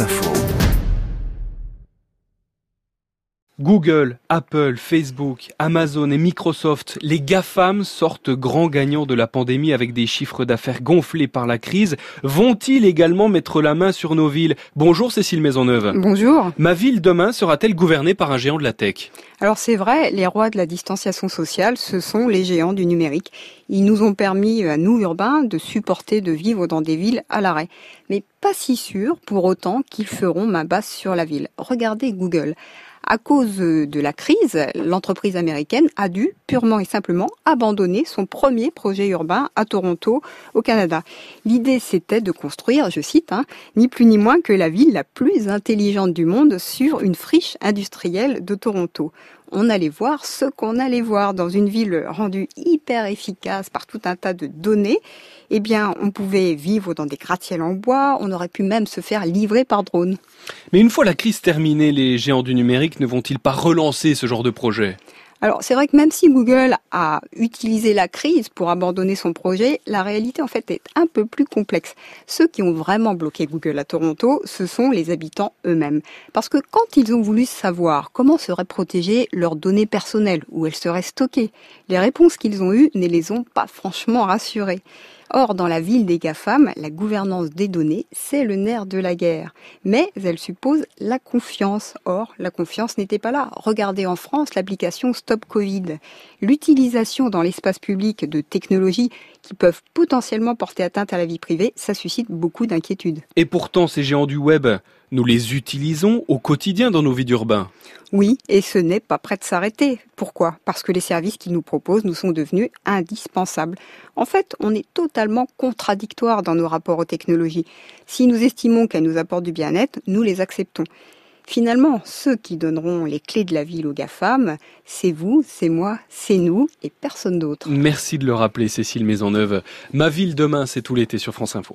Info. Google, Apple, Facebook, Amazon et Microsoft, les GAFAM sortent grands gagnants de la pandémie avec des chiffres d'affaires gonflés par la crise. Vont-ils également mettre la main sur nos villes? Bonjour Cécile Maisonneuve. Bonjour. Ma ville demain sera-t-elle gouvernée par un géant de la tech? Alors c'est vrai, les rois de la distanciation sociale, ce sont les géants du numérique. Ils nous ont permis à nous urbains de supporter de vivre dans des villes à l'arrêt. Mais pas si sûr pour autant qu'ils feront main basse sur la ville. Regardez Google. À cause de la crise, l'entreprise américaine a dû purement et simplement abandonner son premier projet urbain à Toronto, au Canada. L'idée, c'était de construire, je cite, hein, ni plus ni moins que la ville la plus intelligente du monde sur une friche industrielle de Toronto on allait voir ce qu'on allait voir dans une ville rendue hyper efficace par tout un tas de données. Eh bien, on pouvait vivre dans des gratte-ciels en bois, on aurait pu même se faire livrer par drone. Mais une fois la crise terminée, les géants du numérique ne vont-ils pas relancer ce genre de projet? Alors c'est vrai que même si Google a utilisé la crise pour abandonner son projet, la réalité en fait est un peu plus complexe. Ceux qui ont vraiment bloqué Google à Toronto, ce sont les habitants eux-mêmes. Parce que quand ils ont voulu savoir comment seraient protégées leurs données personnelles, où elles seraient stockées, les réponses qu'ils ont eues ne les ont pas franchement rassurés. Or, dans la ville des GAFAM, la gouvernance des données, c'est le nerf de la guerre. Mais elle suppose la confiance. Or, la confiance n'était pas là. Regardez en France l'application Stop Covid. L'utilisation dans l'espace public de technologies qui peuvent potentiellement porter atteinte à la vie privée, ça suscite beaucoup d'inquiétudes. Et pourtant, ces géants du web, nous les utilisons au quotidien dans nos vies d'urbains. Oui, et ce n'est pas prêt de s'arrêter. Pourquoi? Parce que les services qu'ils nous proposent nous sont devenus indispensables. En fait, on est totalement contradictoire dans nos rapports aux technologies. Si nous estimons qu'elles nous apportent du bien-être, nous les acceptons. Finalement, ceux qui donneront les clés de la ville aux GAFAM, c'est vous, c'est moi, c'est nous et personne d'autre. Merci de le rappeler, Cécile Maisonneuve. Ma ville demain, c'est tout l'été sur France Info.